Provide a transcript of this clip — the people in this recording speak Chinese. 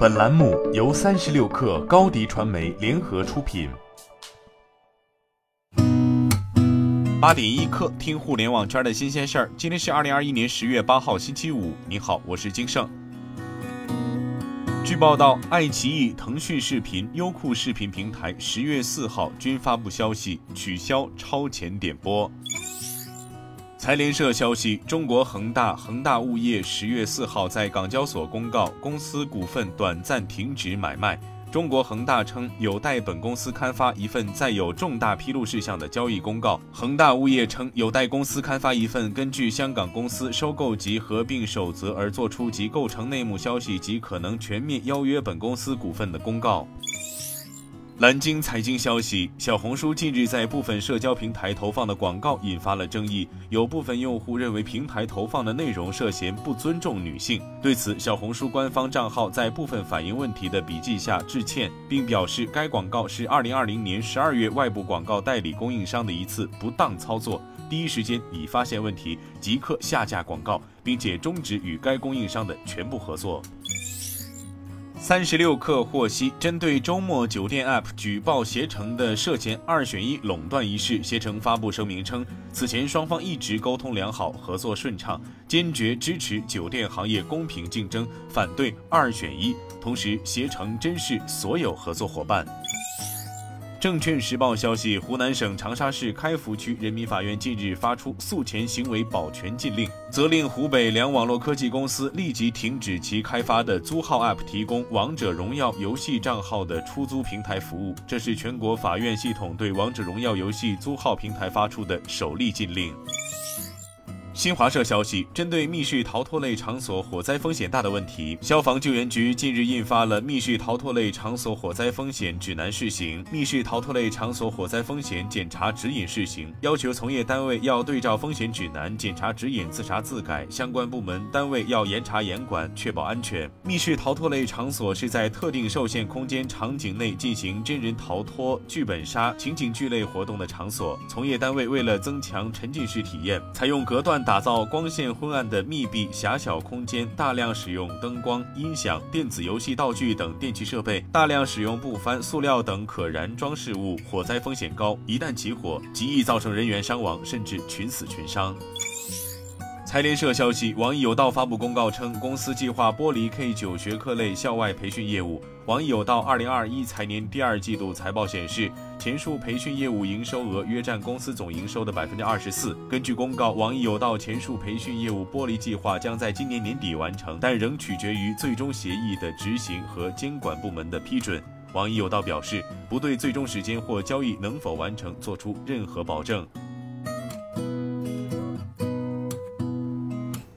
本栏目由三十六氪高低传媒联合出品。八点一刻，听互联网圈的新鲜事儿。今天是二零二一年十月八号，星期五。你好，我是金盛。据报道，爱奇艺、腾讯视频、优酷视频平台十月四号均发布消息，取消超前点播。财联社消息，中国恒大、恒大物业十月四号在港交所公告，公司股份短暂停止买卖。中国恒大称有待本公司刊发一份载有重大披露事项的交易公告。恒大物业称有待公司刊发一份根据香港公司收购及合并守则而作出及构成内幕消息及可能全面邀约本公司股份的公告。蓝鲸财经消息：小红书近日在部分社交平台投放的广告引发了争议，有部分用户认为平台投放的内容涉嫌不尊重女性。对此，小红书官方账号在部分反映问题的笔记下致歉，并表示该广告是2020年12月外部广告代理供应商的一次不当操作，第一时间已发现问题，即刻下架广告，并且终止与该供应商的全部合作。三十六氪获悉，针对周末酒店 App 举报携程的涉嫌二选一垄断一事，携程发布声明称，此前双方一直沟通良好，合作顺畅，坚决支持酒店行业公平竞争，反对二选一。同时，携程珍视所有合作伙伴。证券时报消息，湖南省长沙市开福区人民法院近日发出诉前行为保全禁令，责令湖北两网络科技公司立即停止其开发的租号 App 提供王者荣耀游戏账号的出租平台服务。这是全国法院系统对王者荣耀游戏租号平台发出的首例禁令。新华社消息，针对密室逃脱类场所火灾风险大的问题，消防救援局近日印发了《密室逃脱类场所火灾风险指南（试行）》《密室逃脱类场所火灾风险检查指引（试行）》，要求从业单位要对照风险指南、检查指引自查自改，相关部门单位要严查严管，确保安全。密室逃脱类场所是在特定受限空间场景内进行真人逃脱、剧本杀、情景剧类活动的场所，从业单位为了增强沉浸式体验，采用隔断。打造光线昏暗的密闭狭小空间，大量使用灯光、音响、电子游戏道具等电器设备，大量使用布帆、塑料等可燃装饰物，火灾风险高，一旦起火，极易造成人员伤亡，甚至群死群伤。财联社消息，网易有道发布公告称，公司计划剥离 K 九学科类校外培训业务。网易有道二零二一财年第二季度财报显示，前述培训业务营收额约占公司总营收的百分之二十四。根据公告，网易有道前述培训业务剥离计划将在今年年底完成，但仍取决于最终协议的执行和监管部门的批准。网易有道表示，不对最终时间或交易能否完成做出任何保证。